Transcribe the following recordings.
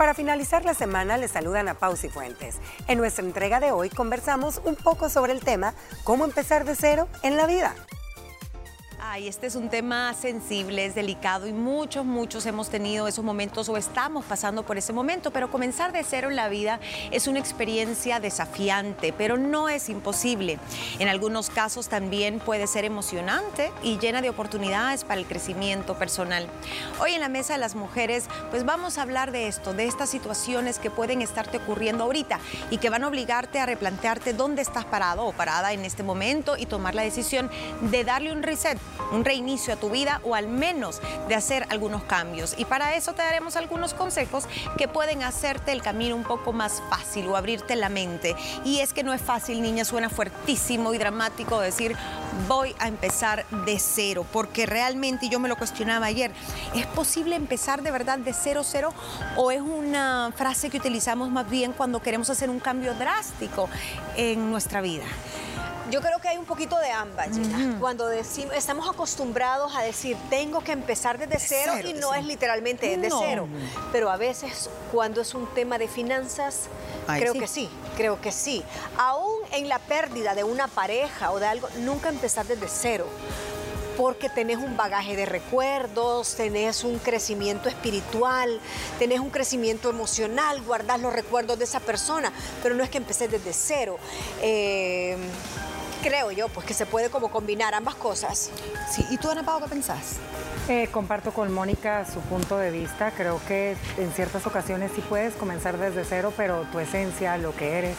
Para finalizar la semana, les saludan a Pausi Fuentes. En nuestra entrega de hoy conversamos un poco sobre el tema cómo empezar de cero en la vida. Ay, este es un tema sensible, es delicado y muchos, muchos hemos tenido esos momentos o estamos pasando por ese momento, pero comenzar de cero en la vida es una experiencia desafiante, pero no es imposible. En algunos casos también puede ser emocionante y llena de oportunidades para el crecimiento personal. Hoy en la mesa de las mujeres, pues vamos a hablar de esto, de estas situaciones que pueden estarte ocurriendo ahorita y que van a obligarte a replantearte dónde estás parado o parada en este momento y tomar la decisión de darle un reset un reinicio a tu vida o al menos de hacer algunos cambios. Y para eso te daremos algunos consejos que pueden hacerte el camino un poco más fácil o abrirte la mente. Y es que no es fácil, niña, suena fuertísimo y dramático decir voy a empezar de cero, porque realmente yo me lo cuestionaba ayer, ¿es posible empezar de verdad de cero cero o es una frase que utilizamos más bien cuando queremos hacer un cambio drástico en nuestra vida? Yo creo que hay un poquito de ambas, Gina. Cuando decimos, estamos acostumbrados a decir, tengo que empezar desde cero, y no es literalmente desde cero. Pero a veces, cuando es un tema de finanzas, creo que sí, creo que sí. Aún en la pérdida de una pareja o de algo, nunca empezar desde cero porque tenés un bagaje de recuerdos, tenés un crecimiento espiritual, tenés un crecimiento emocional, guardás los recuerdos de esa persona, pero no es que empecé desde cero. Eh, creo yo, pues que se puede como combinar ambas cosas. Sí, ¿y tú, Ana Pau, qué pensás? Eh, comparto con Mónica su punto de vista. Creo que en ciertas ocasiones sí puedes comenzar desde cero, pero tu esencia, lo que eres,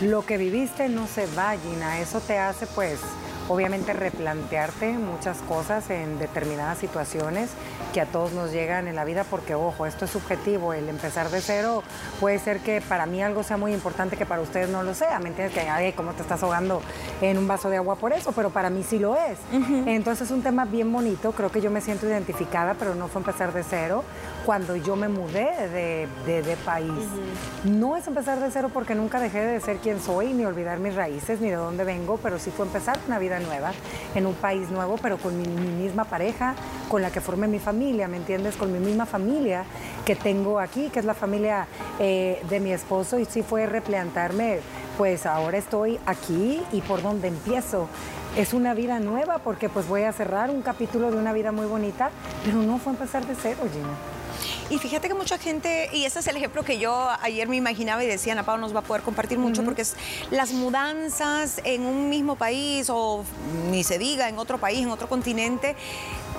lo que viviste no se va, Gina. Eso te hace, pues, obviamente replantearte muchas cosas en determinadas situaciones que a todos nos llegan en la vida porque, ojo, esto es subjetivo, el empezar de cero puede ser que para mí algo sea muy importante que para ustedes no lo sea, ¿me entiendes? Que, ay, ¿cómo te estás ahogando en un vaso de agua por eso? Pero para mí sí lo es. Entonces es un tema bien bonito, creo que yo me siento identificada, pero no fue empezar de cero cuando yo me mudé de, país. No es empezar de cero porque nunca dejé de ser quien soy, ni olvidar mis raíces, ni de dónde vengo, pero sí fue empezar una vida nueva, en un país nuevo, pero con mi, misma pareja, con la que formé mi familia, ¿me entiendes? Con mi misma familia que tengo aquí, que es la familia eh, de mi esposo, y sí fue replantarme, pues ahora estoy aquí y por dónde empiezo es una vida nueva porque pues voy a cerrar un capítulo de una vida muy bonita, pero no fue empezar de cero, Gina. Y fíjate que mucha gente, y ese es el ejemplo que yo ayer me imaginaba y decía, Ana Pau nos va a poder compartir mucho, porque es las mudanzas en un mismo país o ni se diga en otro país, en otro continente,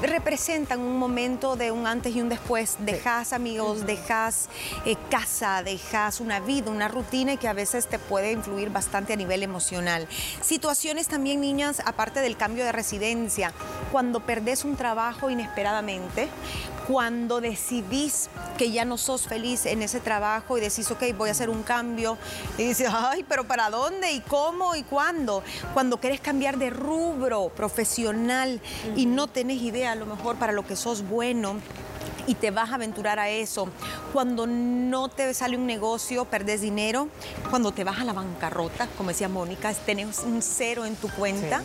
representan un momento de un antes y un después. Dejas amigos, dejas eh, casa, dejas una vida, una rutina que a veces te puede influir bastante a nivel emocional. Situaciones también, niñas, aparte del cambio de residencia, cuando perdés un trabajo inesperadamente, cuando decidís que ya no sos feliz en ese trabajo y decís, ok, voy a hacer un cambio, y dices, ay, pero ¿para dónde? ¿Y cómo? ¿Y cuándo? Cuando querés cambiar de rubro profesional y no tenés idea a lo mejor para lo que sos bueno y te vas a aventurar a eso. Cuando no te sale un negocio, perdes dinero. Cuando te vas a la bancarrota, como decía Mónica, tenés un cero en tu cuenta.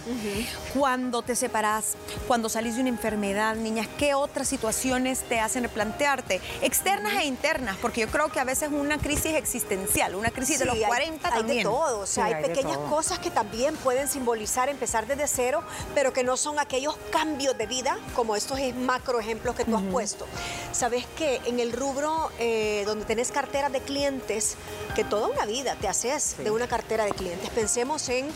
Cuando te separas, cuando salís de una enfermedad, niñas, ¿qué otras situaciones te hacen replantearte? Externas e internas, porque yo creo que a veces una crisis existencial, una crisis de los 40 hay, también. Hay de todo, o sea, hay pequeñas cosas que también pueden simbolizar empezar desde cero, pero que no son aquellos cambios de vida como estos macro ejemplos que tú has puesto. Sabes que en el rubro eh, donde tenés cartera de clientes, que toda una vida te haces de una cartera de clientes, pensemos en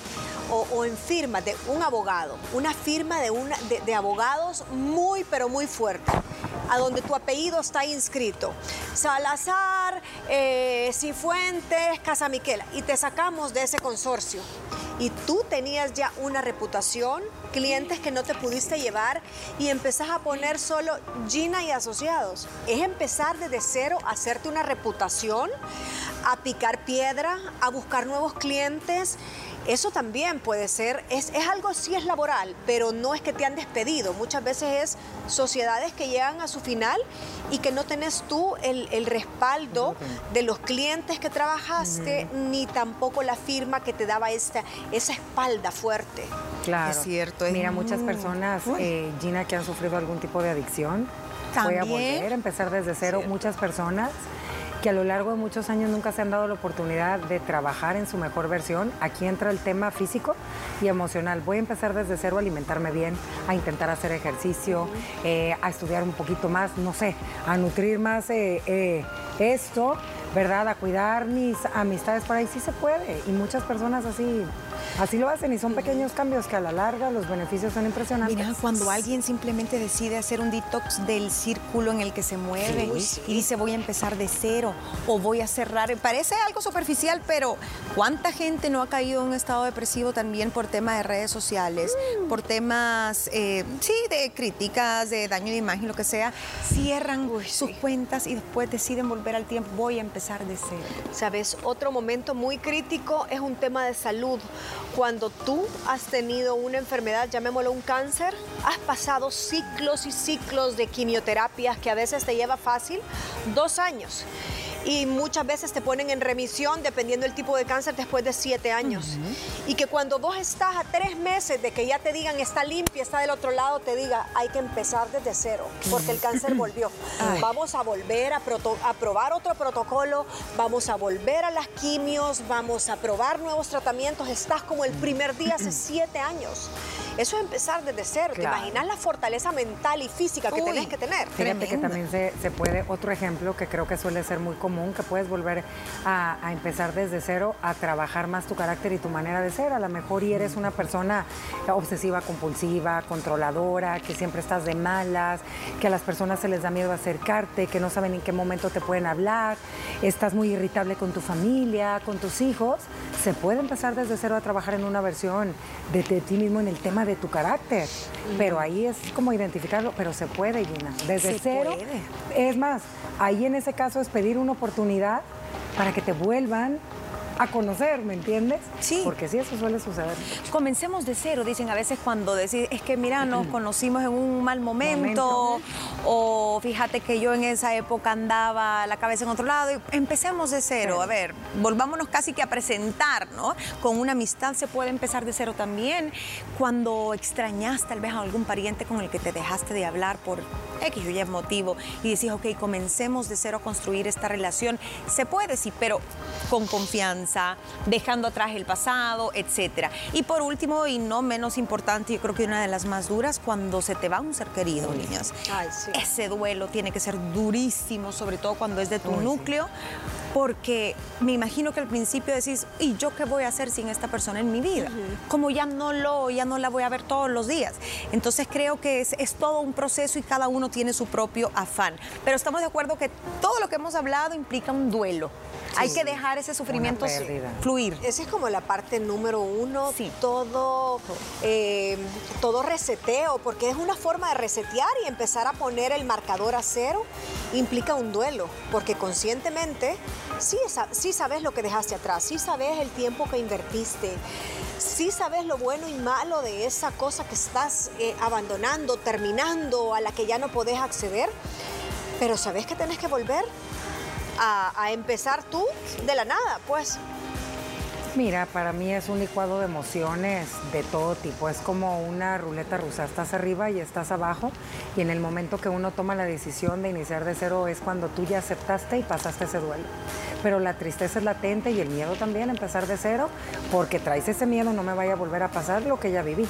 o, en firmas de un abogado, una firma de, una, de, abogados muy pero muy fuerte, a donde tu apellido está inscrito. Salazar, eh, Cifuentes, Casa Miquela, y te sacamos de ese consorcio y tú tenías ya una reputación, clientes que no te pudiste llevar y empezás a poner solo Gina y asociados. Es empezar desde cero hacerte una reputación, a picar piedra, a buscar nuevos clientes eso también puede ser, es, algo sí es laboral, pero no es que te han despedido. Muchas veces es sociedades que llegan a su final y que no tenés tú el, respaldo de los clientes que trabajaste, ni tampoco la firma que te daba esta, esa espalda fuerte. Claro. Es cierto. Mira, muchas personas, eh, Gina, que han sufrido algún tipo de adicción, voy a volver a empezar desde cero. Muchas personas que a lo largo de muchos años nunca se han dado la oportunidad de trabajar en su mejor versión. Aquí entra el tema físico y emocional. Voy a empezar desde cero a alimentarme bien, a intentar hacer ejercicio, eh, a estudiar un poquito más, no sé, a nutrir más eh, eh, esto, ¿verdad? A cuidar mis amistades por ahí sí se puede. Y muchas personas así Así lo hacen y son pequeños cambios que a la larga los beneficios son impresionantes. Mira, cuando alguien simplemente decide hacer un detox del círculo en el que se mueve y dice voy a empezar de cero o voy a cerrar, parece algo superficial, pero ¿cuánta gente no ha caído en un estado depresivo también por temas de redes sociales, mm. por temas, eh, sí, de críticas, de daño de imagen, lo que sea? Cierran sus cuentas y después deciden volver al tiempo, voy a empezar de cero. Sabes, otro momento muy crítico es un tema de salud cuando tú has tenido una enfermedad, llamémoslo un cáncer, has pasado ciclos y ciclos de quimioterapias que a veces te lleva fácil dos años y muchas veces te ponen en remisión dependiendo del tipo de cáncer después de siete años. Y que cuando vos estás a tres meses de que ya te digan está limpia, está del otro lado, te diga hay que empezar desde cero porque el cáncer volvió. Vamos a volver a, a probar otro protocolo, vamos a volver a las quimios, vamos a probar nuevos tratamientos. Estás como el primer día hace siete años. Eso es empezar desde cero. ¿Te imaginas la fortaleza mental y física que tenés que tener? Fíjate que también se, se, puede, otro ejemplo que creo que suele ser muy común, que puedes volver a, empezar desde cero a trabajar más tu carácter y tu manera de ser. A lo mejor y eres una persona obsesiva, compulsiva, controladora, que siempre estás de malas, que a las personas se les da miedo acercarte, que no saben en qué momento te pueden hablar, estás muy irritable con tu familia, con tus hijos. Se puede empezar desde cero a trabajar en una versión de, de ti mismo en el tema de tu carácter. Pero ahí es como identificarlo, pero se puede, Gina. Desde cero. Es más, ahí en ese caso es pedir una oportunidad para que te vuelvan a conocer, ¿me entiendes? Sí. Porque sí, eso suele suceder. Comencemos de cero, dicen a veces cuando decís, es que mira, nos conocimos en un mal momento, o fíjate que yo en esa época andaba la cabeza en otro lado, y empecemos de cero, a ver, volvámonos casi que a presentar, ¿no? Con una amistad se puede empezar de cero también, cuando extrañaste tal vez a algún pariente con el que te dejaste de hablar por X o Y motivo, y decís, ok, comencemos de cero a construir esta relación, se puede, sí, pero con confianza dejando atrás el pasado, etcétera. Y por último, y no menos importante, yo creo que una de las más duras, cuando se te va un ser querido, niñas. Ese duelo tiene que ser durísimo, sobre todo cuando es de tu núcleo, porque me imagino que al principio decís, ¿y yo qué voy a hacer sin esta persona en mi vida? Como ya no lo, ya no la voy a ver todos los días. Entonces creo que es, es todo un proceso y cada uno tiene su propio afán. Pero estamos de acuerdo que todo lo que hemos hablado implica un duelo. Hay que dejar ese sufrimiento fluir. Esa es como la parte número uno, todo, eh, todo reseteo, porque es una forma de resetear y empezar a poner el marcador a cero implica un duelo, porque conscientemente sí, sabes lo que dejaste atrás, sí sabes el tiempo que invertiste, sí sabes lo bueno y malo de esa cosa que estás eh, abandonando, terminando, a la que ya no podés acceder, pero sabes que tenés que volver a, empezar tú de la nada, pues. Mira, para mí es un licuado de emociones de todo tipo. Es como una ruleta rusa. Estás arriba y estás abajo. Y en el momento que uno toma la decisión de iniciar de cero es cuando tú ya aceptaste y pasaste ese duelo pero la tristeza es latente y el miedo también, empezar de cero, porque traes ese miedo, no me vaya a volver a pasar lo que ya viví.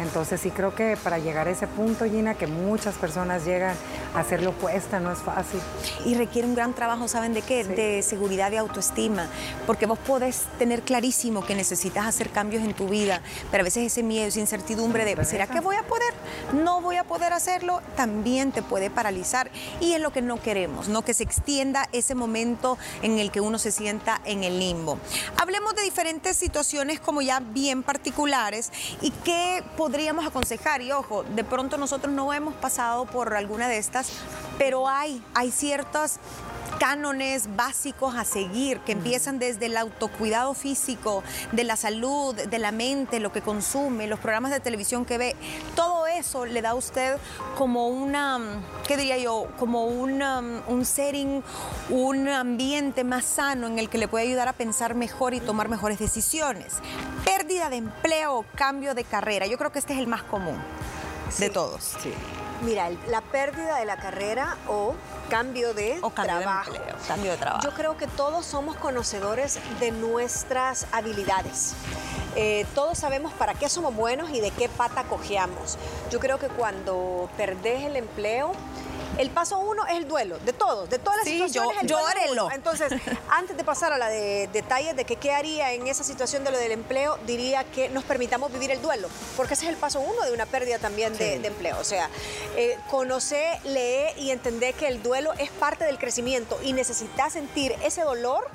Entonces sí creo que para llegar a ese punto, Gina, que muchas personas llegan a hacerlo cuesta, no es fácil. Y requiere un gran trabajo, ¿saben de qué? De seguridad y autoestima, porque vos podés tener clarísimo que necesitas hacer cambios en tu vida, pero a veces ese miedo, esa incertidumbre de, ¿será que voy a poder? No voy a poder hacerlo, también te puede paralizar. Y es lo que no queremos, ¿no? Que se extienda ese momento en el que uno se sienta en el limbo. Hablemos de diferentes situaciones como ya bien particulares y qué podríamos aconsejar. Y ojo, de pronto nosotros no hemos pasado por alguna de estas, pero hay, hay ciertas cánones básicos a seguir, que empiezan desde el autocuidado físico, de la salud, de la mente, lo que consume, los programas de televisión que ve, todo eso le da a usted como una, ¿qué diría yo? Como una, un setting, un ambiente más sano en el que le puede ayudar a pensar mejor y tomar mejores decisiones. Pérdida de empleo cambio de carrera, yo creo que este es el más común. De todos. Sí. Mira, la pérdida de la carrera o cambio de o cambio trabajo. De empleo, cambio de trabajo. Yo creo que todos somos conocedores de nuestras habilidades. Eh, todos sabemos para qué somos buenos y de qué pata cojeamos. Yo creo que cuando perdés el empleo, el paso uno es el duelo, de todos, de todas las sí, situaciones. Yo, llórelo. Entonces, antes de pasar a la de detalles de que qué haría en esa situación de lo del empleo, diría que nos permitamos vivir el duelo, porque ese es el paso uno de una pérdida también de, empleo. O sea, eh, conocer, leer y entender que el duelo es parte del crecimiento y necesitas sentir ese dolor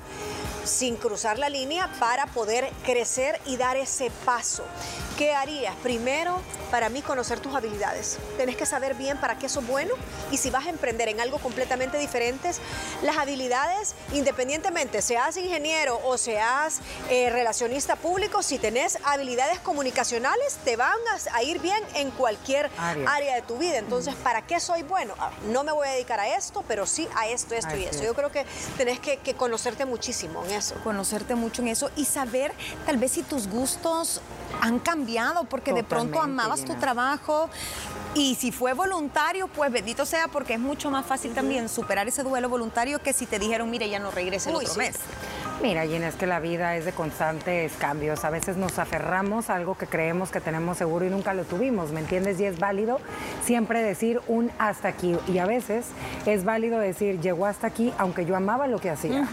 sin cruzar la línea para poder crecer y dar ese paso. ¿Qué harías? Primero, para mí, conocer tus habilidades. Tenés que saber bien para qué sos bueno y si vas a emprender en algo completamente diferente, las habilidades, independientemente seas ingeniero o seas eh, relacionista público, si tenés habilidades comunicacionales, te van a, ir bien en cualquier área. de tu vida. Entonces, ¿para qué soy bueno? Ah, no me voy a dedicar a esto, pero sí a esto, esto y esto. Yo creo que tenés que, que conocerte muchísimo en eso. Conocerte mucho en eso y saber tal vez si tus gustos han cambiado porque de pronto amabas tu trabajo y si fue voluntario, pues bendito sea porque es mucho más fácil también superar ese duelo voluntario que si te dijeron, mire, ya no regrese el otro mes. Mira, Gina, es que la vida es de constantes cambios. A veces nos aferramos a algo que creemos que tenemos seguro y nunca lo tuvimos, ¿me entiendes? Y es válido siempre decir un hasta aquí. Y a veces es válido decir llegó hasta aquí, aunque yo amaba lo que hacía.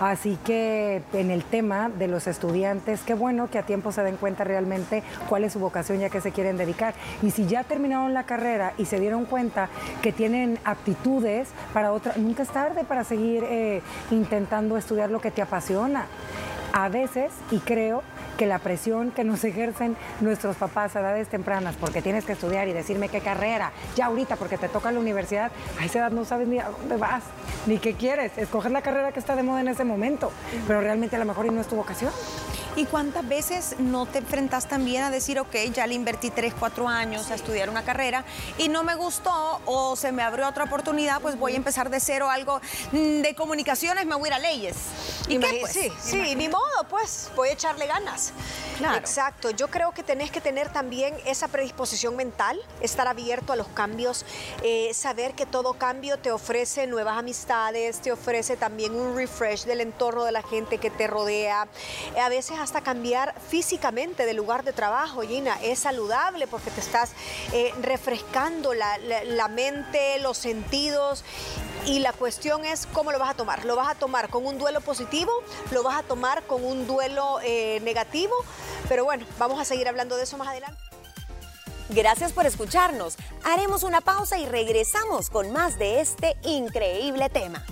Así que en el tema de los estudiantes, qué bueno que a tiempo se den cuenta realmente cuál es su vocación ya que se quieren dedicar. Y si ya terminaron la carrera y se dieron cuenta que tienen aptitudes para otra, nunca es tarde para seguir eh, intentando estudiar lo que te apasiona. A veces, y creo que la presión que nos ejercen nuestros papás a edades tempranas, porque tienes que estudiar y decirme qué carrera, ya ahorita porque te toca la universidad, a esa edad no sabes ni a dónde vas, ni qué quieres, escoger la carrera que está de moda en ese momento, pero realmente a lo mejor y no es tu vocación. ¿Y cuántas veces no te enfrentas también a decir, ok, ya le invertí 3, 4 años a estudiar una carrera y no me gustó o se me abrió otra oportunidad, pues voy a empezar de cero algo de comunicaciones, me voy a ir a leyes? ¿Y qué, pues? Sí, sí, ni modo, pues voy a echarle ganas. Claro. Exacto, yo creo que tenés que tener también esa predisposición mental, estar abierto a los cambios, eh, saber que todo cambio te ofrece nuevas amistades, te ofrece también un refresh del entorno de la gente que te rodea. A veces hasta cambiar físicamente de lugar de trabajo, Gina. Es saludable porque te estás eh, refrescando la, mente, los sentidos y la cuestión es cómo lo vas a tomar. ¿Lo vas a tomar con un duelo positivo? ¿Lo vas a tomar con un duelo eh, negativo? Pero bueno, vamos a seguir hablando de eso más adelante. Gracias por escucharnos. Haremos una pausa y regresamos con más de este increíble tema.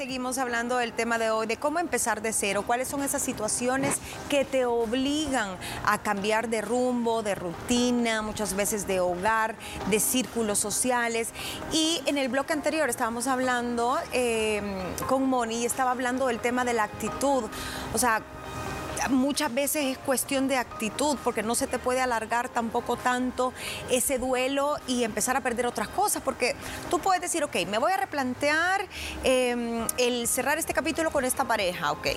Seguimos hablando del tema de hoy, de cómo empezar de cero, cuáles son esas situaciones que te obligan a cambiar de rumbo, de rutina, muchas veces de hogar, de círculos sociales. Y en el bloque anterior estábamos hablando eh, con Moni y estaba hablando del tema de la actitud. O sea, muchas veces es cuestión de actitud, porque no se te puede alargar tampoco tanto ese duelo y empezar a perder otras cosas, porque tú puedes decir, ok, me voy a replantear em, el cerrar este capítulo con esta pareja, ok,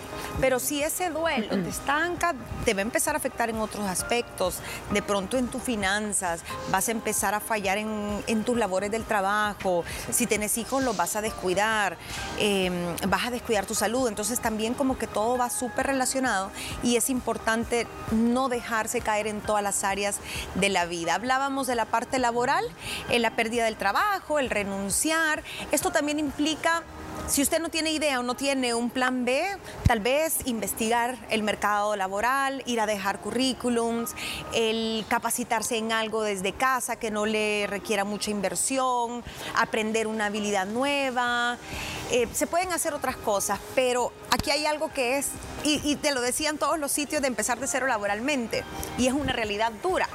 pero si ese duelo te estanca, te va a empezar a afectar en otros aspectos, de pronto en tus finanzas, vas a empezar a fallar en, tus labores del trabajo, si tienes hijos los vas a descuidar, em, vas a descuidar tu salud, entonces también como que todo va súper relacionado y es importante no dejarse caer en todas las áreas de la vida. Hablábamos de la parte laboral, en la pérdida del trabajo, el renunciar. Esto también implica si usted no tiene idea o no tiene un plan B, tal vez investigar el mercado laboral, ir a dejar currículums, el capacitarse en algo desde casa que no le requiera mucha inversión, aprender una habilidad nueva. Eh, se pueden hacer otras cosas, pero aquí hay algo que es, y, y te lo decían todos los sitios de empezar de cero laboralmente, y es una realidad dura.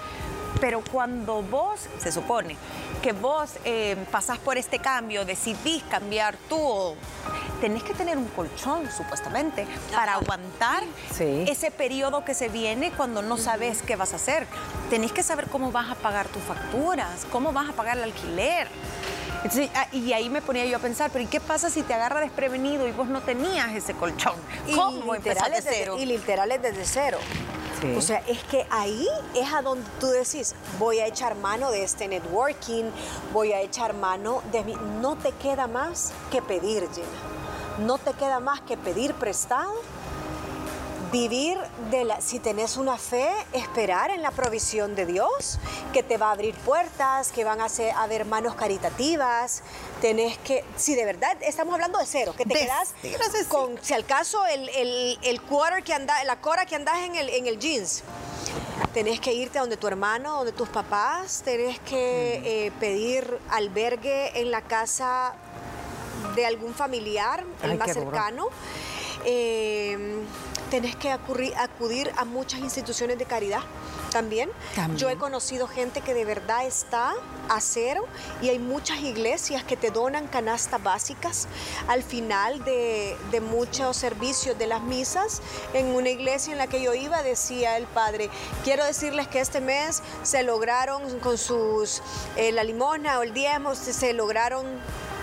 Pero cuando vos, se supone, que vos eh, pasás por este cambio, decidís cambiar tú, tenés que tener un colchón, supuestamente, para aguantar ese periodo que se viene cuando no sabes qué vas a hacer. Tenés que saber cómo vas a pagar tus facturas, cómo vas a pagar el alquiler. Ah, y ahí me ponía yo a pensar, pero ¿y qué pasa si te agarra desprevenido y vos no tenías ese colchón? ¿Cómo empezar de cero? y literal desde cero. O sea, es que ahí es a donde tú decís, voy a echar mano de este networking, voy a echar mano de mi... No te queda más que pedir, Gina. No te queda más que pedir prestado vivir de la, si tenés una fe, esperar en la provisión de Dios, que te va a abrir puertas, que van a, haber manos caritativas, tenés que, si de verdad estamos hablando de cero, que te quedas con, si al caso, el, el, quarter que anda, la cora que andas en el, en el jeans. Tenés que irte a donde tu hermano, donde tus papás, tenés que eh, pedir albergue en la casa de algún familiar, el más cercano. Eh, tenés que acudir a muchas instituciones de caridad también. Yo he conocido gente que de verdad está a cero y hay muchas iglesias que te donan canastas básicas al final de, muchos servicios de las misas. En una iglesia en la que yo iba decía el padre, quiero decirles que este mes se lograron con sus, eh, la limona o el diezmo, se lograron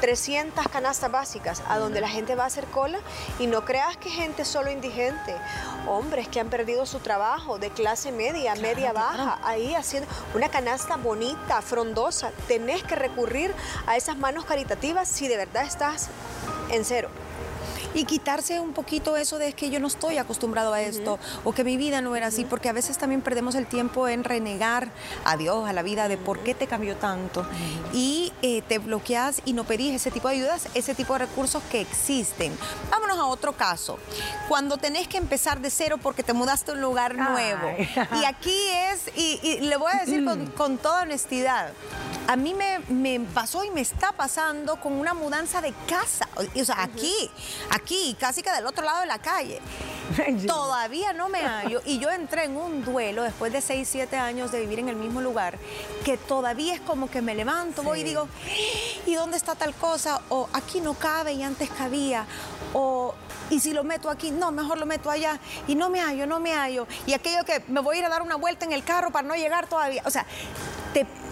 300 canastas básicas a donde la gente va a hacer cola y no creas que gente solo indigente, hombres que han perdido su trabajo de clase media, media baja, ahí haciendo una canasta bonita, frondosa. Tenés que recurrir a esas manos caritativas si de verdad estás en cero y quitarse un poquito eso de que yo no estoy acostumbrado a esto o que mi vida no era así, porque a veces también perdemos el tiempo en renegar a Dios, a la vida, de por qué te cambió tanto. Y eh, te bloqueas y no pedís ese tipo de ayudas, ese tipo de recursos que existen. Vámonos a otro caso. Cuando tenés que empezar de cero porque te mudaste a un lugar nuevo. Y aquí es, y, le voy a decir con, con toda honestidad, a mí me, pasó y me está pasando con una mudanza de casa. O sea, aquí, aquí, casi que del otro lado de la calle. Todavía no me hallo. Y yo entré en un duelo después de 6, 7 años de vivir en el mismo lugar, que todavía es como que me levanto, voy y digo, ¿y dónde está tal cosa? O aquí no cabe y antes cabía. O y si lo meto aquí, no, mejor lo meto allá. Y no me hallo, no me hallo. Y aquello que me voy a ir a dar una vuelta en el carro para no llegar todavía. O sea,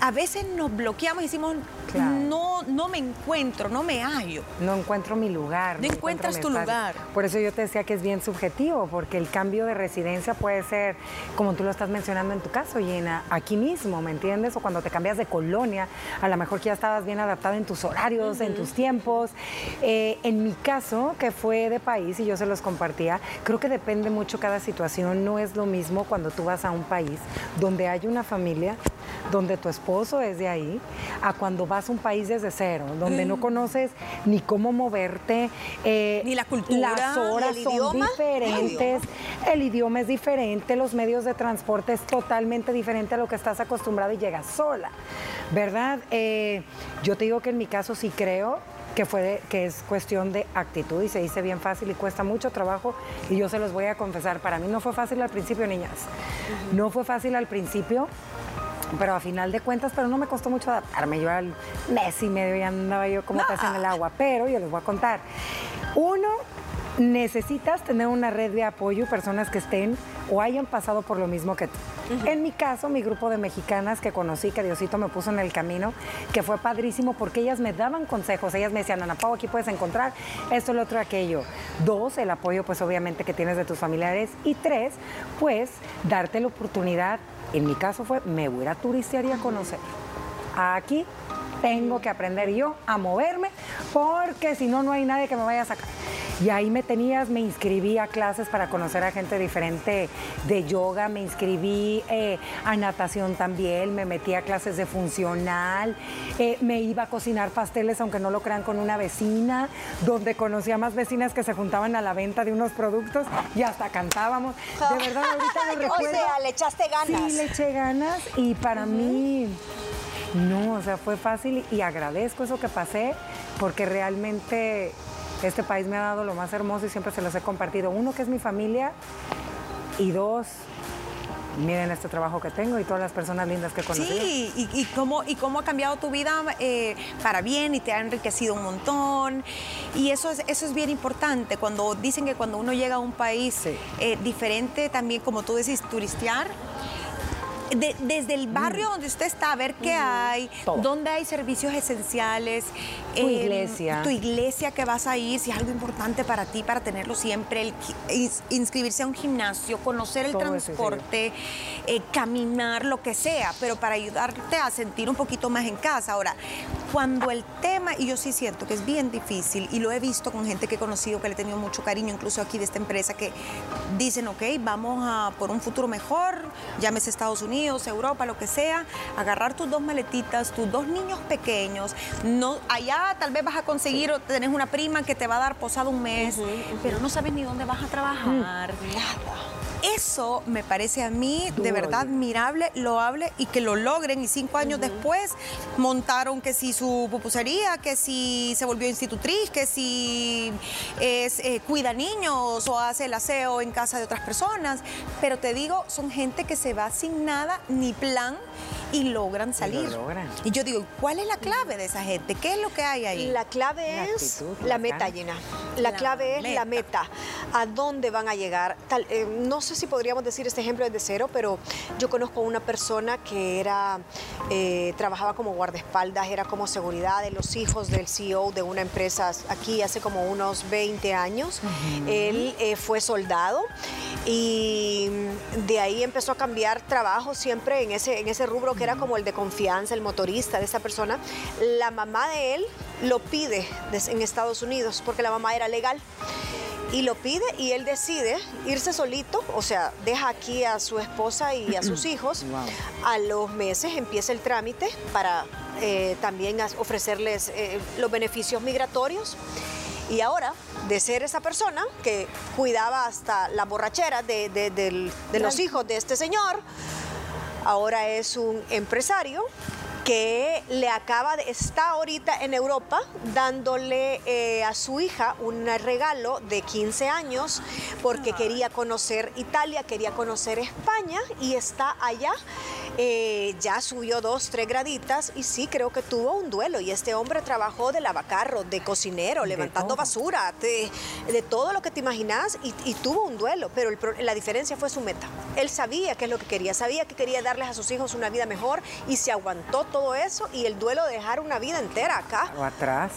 a veces nos bloqueamos y decimos, no, no me encuentro, no me hallo. No encuentro mi lugar. No, encuentras tu lugar. Por eso yo te decía que es bien subjetivo, porque el cambio de residencia puede ser, como tú lo estás mencionando en tu caso, Gina, aquí mismo, ¿me entiendes? O cuando te cambias de colonia, a lo mejor que ya estabas bien adaptada en tus horarios, en tus tiempos. Eh, en mi caso, que fue de país y yo se los compartía, creo que depende mucho cada situación. No es lo mismo cuando tú vas a un país donde hay una familia donde tu esposo es de ahí, a cuando vas a un país desde cero, donde no mm. conoces ni cómo moverte, eh, ni la cultura, las horas son diferentes, el idioma es diferente, los medios de transporte es totalmente diferente a lo que estás acostumbrado y llegas sola, ¿verdad? Eh, yo te digo que en mi caso sí creo que fue que es cuestión de actitud y se dice bien fácil y cuesta mucho trabajo y yo se los voy a confesar, para mí no fue fácil al principio, niñas. No fue fácil al principio pero a final de cuentas, pero no me costó mucho adaptarme. Yo al mes y medio ya andaba yo como pez en el agua, pero yo les voy a contar. Uno, necesitas tener una red de apoyo, personas que estén o hayan pasado por lo mismo que tú. En mi caso, mi grupo de mexicanas que conocí, que Diosito me puso en el camino, que fue padrísimo porque ellas me daban consejos, ellas me decían, Ana Pau, aquí puedes encontrar esto, lo otro, aquello. Dos, el apoyo pues obviamente que tienes de tus familiares. Y tres, pues darte la oportunidad en mi caso fue, me voy a turistear y a conocer. Aquí tengo que aprender yo a moverme porque si no, no hay nadie que me vaya a sacar. Y ahí me tenías, me inscribí a clases para conocer a gente diferente de yoga, me inscribí eh, a natación también, me metí a clases de funcional, eh, me iba a cocinar pasteles, aunque no lo crean, con una vecina, donde conocía más vecinas que se juntaban a la venta de unos productos y hasta cantábamos. De verdad, ahorita lo recuerdo. O sea, le echaste ganas. Sí, le eché ganas y para mí... No, o sea, fue fácil y agradezco eso que pasé porque realmente este país me ha dado lo más hermoso y siempre se los he compartido. Uno, que es mi familia, y dos, miren este trabajo que tengo y todas las personas lindas que he conocido. Sí, y, cómo, y cómo ha cambiado tu vida eh, para bien y te ha enriquecido un montón. Y eso es, eso es bien importante. Cuando dicen que cuando uno llega a un país eh, diferente, también como tú decís, turistear, desde el barrio donde usted está, a ver qué hay, dónde hay servicios esenciales. Tu em, iglesia. Tu iglesia que vas a ir, si es algo importante para ti, para tenerlo siempre, inscribirse a un gimnasio, conocer el transporte, eh, caminar, lo que sea, pero para ayudarte a sentir un poquito más en casa. Ahora, cuando el tema, y yo sí siento que es bien difícil, y lo he visto con gente que he conocido, que le he tenido mucho cariño, incluso aquí de esta empresa, que dicen, ok, vamos a por un futuro mejor, llámese Estados Unidos, Europa, lo que sea, agarrar tus dos maletitas, tus dos niños pequeños, no, allá tal vez vas a conseguir o tenés una prima que te va a dar posado un mes, pero no sabes ni dónde vas a trabajar. Nada. Eso me parece a mí de verdad admirable, loable y que lo logren y cinco años después montaron que si su pupusería, que si se volvió institutriz, que si es, eh, cuida niños o hace el aseo en casa de otras personas. Pero te digo, son gente que se va sin nada ni plan y logran salir. Y, yo digo, ¿cuál es la clave de esa gente? ¿Qué es lo que hay ahí? La clave es la, meta llena. La, clave es la meta. ¿A dónde van a llegar? Tal, eh, no sé si podríamos decir este ejemplo desde cero, pero yo conozco a una persona que era, eh, trabajaba como guardaespaldas, era como seguridad de los hijos del CEO de una empresa aquí hace como unos 20 años. Él eh, fue soldado y de ahí empezó a cambiar trabajo siempre en ese, en ese rubro que era como el de confianza, el motorista de esa persona, la mamá de él lo pide en Estados Unidos porque la mamá era legal y lo pide y él decide irse solito, o sea, deja aquí a su esposa y a sus hijos. A los meses empieza el trámite para eh, también ofrecerles eh, los beneficios migratorios. Y ahora, de ser esa persona que cuidaba hasta la borrachera de los hijos de este señor, ahora es un empresario que le acaba de, está ahorita en Europa dándole eh, a su hija un regalo de 15 años porque quería conocer Italia, quería conocer España y está allá eh, ya subió dos, tres graditas y sí, creo que tuvo un duelo. Y este hombre trabajó de lavacarro, de cocinero, levantando basura, de, todo lo que te imaginas y, tuvo un duelo. Pero la diferencia fue su meta. Él sabía qué es lo que quería, sabía que quería darles a sus hijos una vida mejor y se aguantó todo eso y el duelo de dejar una vida entera acá. O atrás.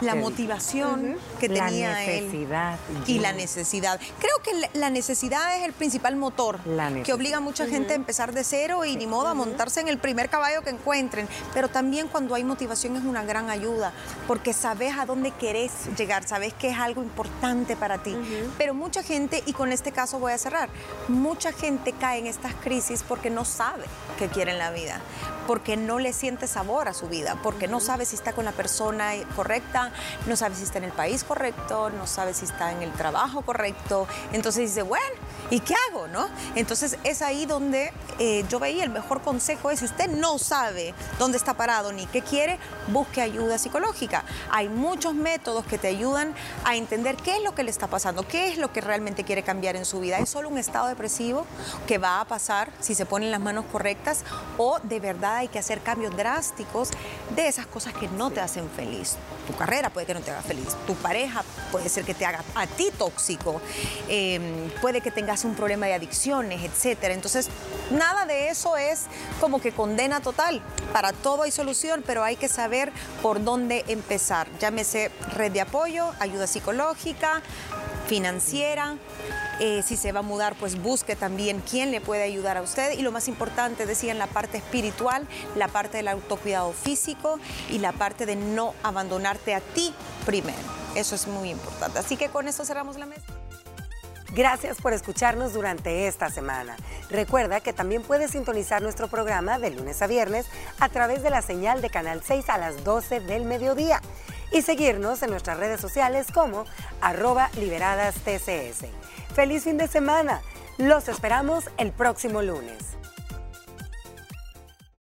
La motivación que tenía la necesidad. Y la necesidad. Creo que la necesidad es el principal motor que obliga a mucha gente a empezar de cero y modo a montarse en el primer caballo que encuentren, pero también cuando hay motivación es una gran ayuda, porque sabes a dónde querés llegar, sabes que es algo importante para ti. Pero mucha gente, y con este caso voy a cerrar, mucha gente cae en estas crisis porque no sabe qué quiere en la vida, porque no le siente sabor a su vida, porque no sabe si está con la persona correcta, no sabe si está en el país correcto, no sabe si está en el trabajo correcto. Entonces dice, bueno, ¿y qué hago? ¿no? Entonces es ahí donde eh, yo veía el mejor consejo es si usted no sabe dónde está parado ni qué quiere, busque ayuda psicológica. Hay muchos métodos que te ayudan a entender qué es lo que le está pasando, qué es lo que realmente quiere cambiar en su vida. ¿Es solo un estado depresivo que va a pasar si se ponen las manos correctas o de verdad hay que hacer cambios drásticos de esas cosas que no te hacen feliz? Tu carrera puede que no te haga feliz, tu pareja puede ser que te haga a ti tóxico, em, puede que tengas un problema de adicciones, etcétera. Entonces, nada de eso es como que condena total. Para todo hay solución, pero hay que saber por dónde empezar. Llámese red de apoyo, ayuda psicológica, financiera. Eh, si se va a mudar, pues busque también quién le puede ayudar a usted. Y lo más importante, decían, la parte espiritual, la parte del autocuidado físico y la parte de no abandonarte a ti primero. Eso es muy importante. Así que con eso cerramos la mesa. Gracias por escucharnos durante esta semana. Recuerda que también puedes sintonizar nuestro programa de lunes a viernes a través de la señal de Canal 6 a las 12 del mediodía y seguirnos en nuestras redes sociales como arroba liberadas TCS. Feliz fin de semana. Los esperamos el próximo lunes.